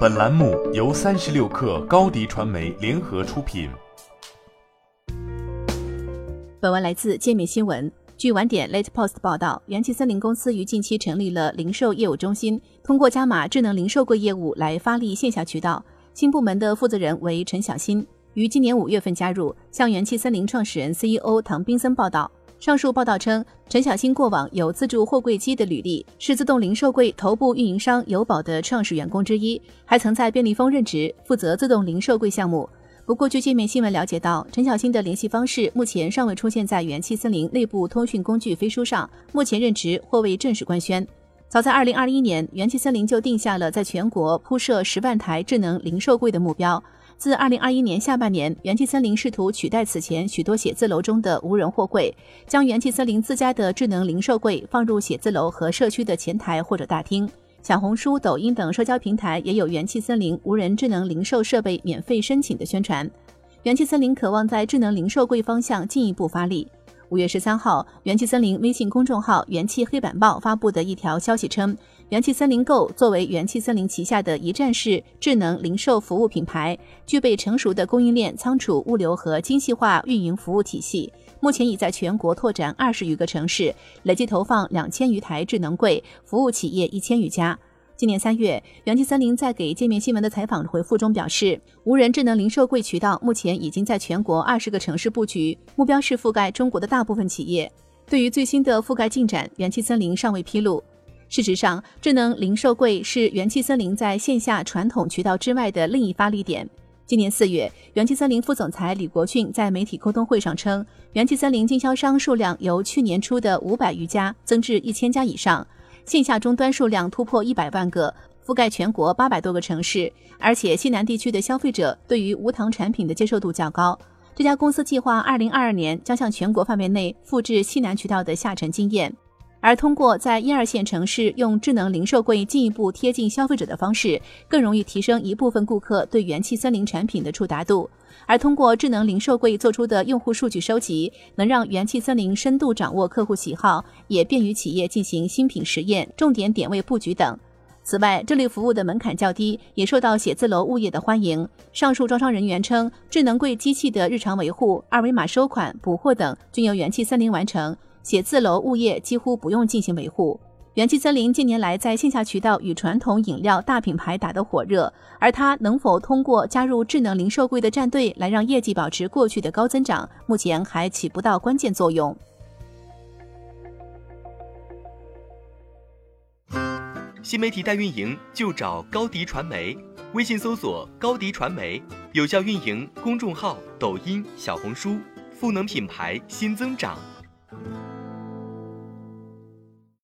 本栏目由三十六氪高低传媒联合出品。本文来自界面新闻。据晚点 Late Post 报道，元气森林公司于近期成立了零售业务中心，通过加码智能零售柜业务来发力线下渠道。新部门的负责人为陈小新，于今年五月份加入。向元气森林创始人 CEO 唐斌森报道。上述报道称，陈小新过往有自助货柜机的履历，是自动零售柜头部运营商友宝的创始员工之一，还曾在便利蜂任职，负责自动零售柜项目。不过，据界面新闻了解到，陈小新的联系方式目前尚未出现在元气森林内部通讯工具飞书上，目前任职或未正式官宣。早在2021年，元气森林就定下了在全国铺设十万台智能零售柜的目标。自二零二一年下半年，元气森林试图取代此前许多写字楼中的无人货柜，将元气森林自家的智能零售柜放入写字楼和社区的前台或者大厅。小红书、抖音等社交平台也有元气森林无人智能零售设备免费申请的宣传。元气森林渴望在智能零售柜方向进一步发力。五月十三号，元气森林微信公众号“元气黑板报”发布的一条消息称，元气森林购作为元气森林旗下的一站式智能零售服务品牌，具备成熟的供应链、仓储、物流和精细化运营服务体系。目前已在全国拓展二十余个城市，累计投放两千余台智能柜，服务企业一千余家。今年三月，元气森林在给界面新闻的采访回复中表示，无人智能零售柜渠道目前已经在全国二十个城市布局，目标是覆盖中国的大部分企业。对于最新的覆盖进展，元气森林尚未披露。事实上，智能零售柜是元气森林在线下传统渠道之外的另一发力点。今年四月，元气森林副总裁李国俊在媒体沟通会上称，元气森林经销商数量由去年初的五百余家增至一千家以上。线下终端数量突破一百万个，覆盖全国八百多个城市，而且西南地区的消费者对于无糖产品的接受度较高。这家公司计划二零二二年将向全国范围内复制西南渠道的下沉经验。而通过在一二线城市用智能零售柜进一步贴近消费者的方式，更容易提升一部分顾客对元气森林产品的触达度。而通过智能零售柜做出的用户数据收集，能让元气森林深度掌握客户喜好，也便于企业进行新品实验、重点点位布局等。此外，这类服务的门槛较低，也受到写字楼物业的欢迎。上述招商人员称，智能柜机器的日常维护、二维码收款、补货等均由元气森林完成。写字楼物业几乎不用进行维护。元气森林近年来在线下渠道与传统饮料大品牌打得火热，而它能否通过加入智能零售柜的战队来让业绩保持过去的高增长，目前还起不到关键作用。新媒体代运营就找高迪传媒，微信搜索高迪传媒，有效运营公众号、抖音、小红书，赋能品牌新增长。